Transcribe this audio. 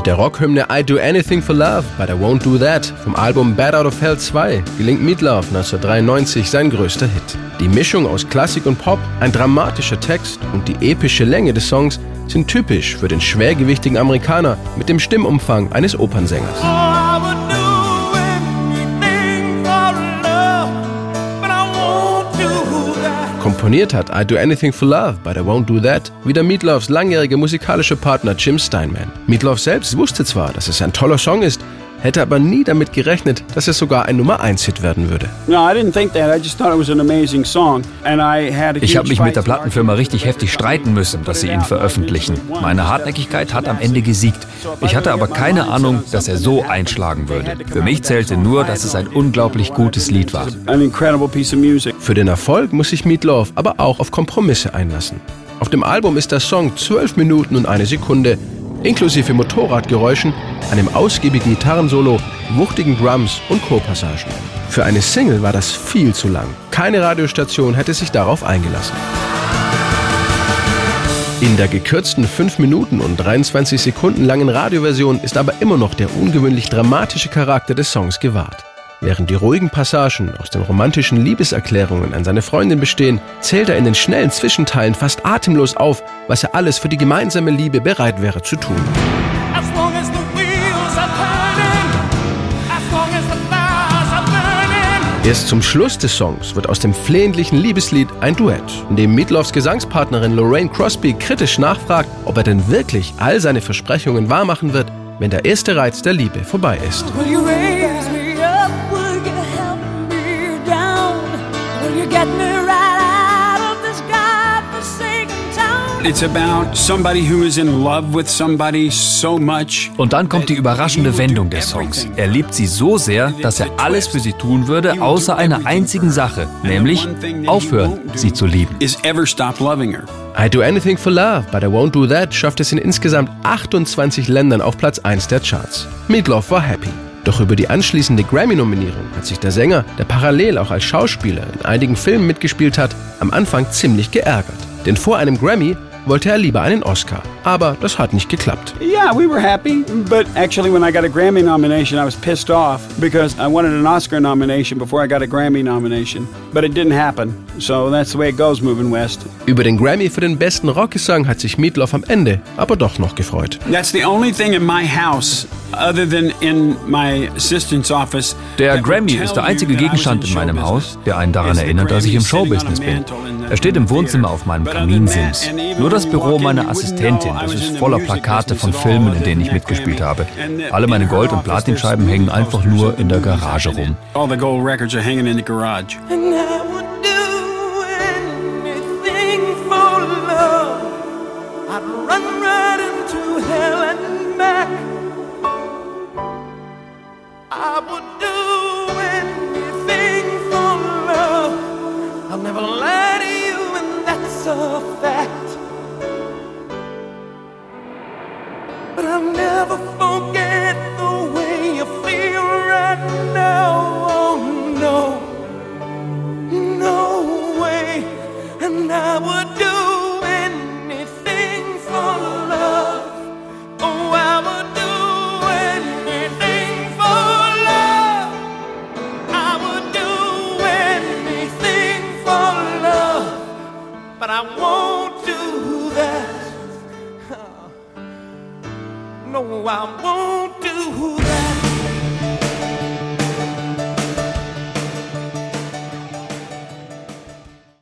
Mit der Rockhymne I Do Anything for Love bei der Won't Do That vom Album Bad Out of Hell 2 gelingt Meatloaf 1993 sein größter Hit. Die Mischung aus Klassik und Pop, ein dramatischer Text und die epische Länge des Songs sind typisch für den schwergewichtigen Amerikaner mit dem Stimmumfang eines Opernsängers. Komponiert hat I Do Anything for Love bei der Won't Do That wieder Meatloafs langjähriger musikalischer Partner Jim Steinman. Meatloaf selbst wusste zwar, dass es ein toller Song ist, hätte aber nie damit gerechnet, dass es sogar ein Nummer 1 Hit werden würde. Ich habe mich mit der. Plattenfirma richtig heftig streiten müssen, dass sie ihn veröffentlichen. Meine Hartnäckigkeit hat am Ende gesiegt. Ich hatte aber keine Ahnung, dass er so einschlagen würde. Für mich zählte nur, dass es ein unglaublich gutes Lied war. Für den Erfolg muss sich Meatloaf aber auch auf Kompromisse einlassen. Auf dem Album ist der Song 12 Minuten und eine Sekunde, inklusive Motorradgeräuschen, einem ausgiebigen Gitarrensolo, wuchtigen Drums und Chorpassagen. Für eine Single war das viel zu lang. Keine Radiostation hätte sich darauf eingelassen. In der gekürzten 5 Minuten und 23 Sekunden langen Radioversion ist aber immer noch der ungewöhnlich dramatische Charakter des Songs gewahrt. Während die ruhigen Passagen aus den romantischen Liebeserklärungen an seine Freundin bestehen, zählt er in den schnellen Zwischenteilen fast atemlos auf, was er alles für die gemeinsame Liebe bereit wäre zu tun. Erst zum Schluss des Songs wird aus dem flehentlichen Liebeslied ein Duett, in dem Meatloafs Gesangspartnerin Lorraine Crosby kritisch nachfragt, ob er denn wirklich all seine Versprechungen wahrmachen wird, wenn der erste Reiz der Liebe vorbei ist. Get me right out of this godforsaken town? It's about somebody who is in love with somebody so much. Und dann kommt die überraschende Wendung des Songs. Er liebt sie so sehr, dass er alles für sie tun würde, außer einer einzigen Sache, nämlich aufhören, sie zu lieben. Is ever stop loving her. I Do Anything for Love bei der Won't Do That schafft es in insgesamt 28 Ländern auf Platz 1 der Charts. Meatloaf war happy. Doch über die anschließende Grammy-Nominierung hat sich der Sänger, der parallel auch als Schauspieler in einigen Filmen mitgespielt hat, am Anfang ziemlich geärgert. Denn vor einem Grammy wollte er lieber einen Oscar. Aber das hat nicht geklappt. Yeah, we were happy, but actually, when I got a Grammy nomination, I was pissed off because I wanted an Oscar nomination before I got a Grammy nomination. But it didn't happen, so that's the way it goes moving west. Über den Grammy für den besten Rockgesang hat sich Meatloaf am Ende aber doch noch gefreut. That's the only thing in my house, other than in my assistant's office. Der Grammy ist der einzige Gegenstand in meinem Haus, der einen daran erinnert, dass ich im Showbusiness bin. Er steht im Wohnzimmer auf meinem Kaminsims. Nur das Büro meiner Assistentin, das ist voller Plakate von Filmen, in denen ich mitgespielt habe. Alle meine Gold- und Platinscheiben hängen einfach nur in der Garage rum. All the gold records are hanging in the garage. And I would do anything for love. I'd run right into hell But I'll never forget but I won't do that. No, I won't do that.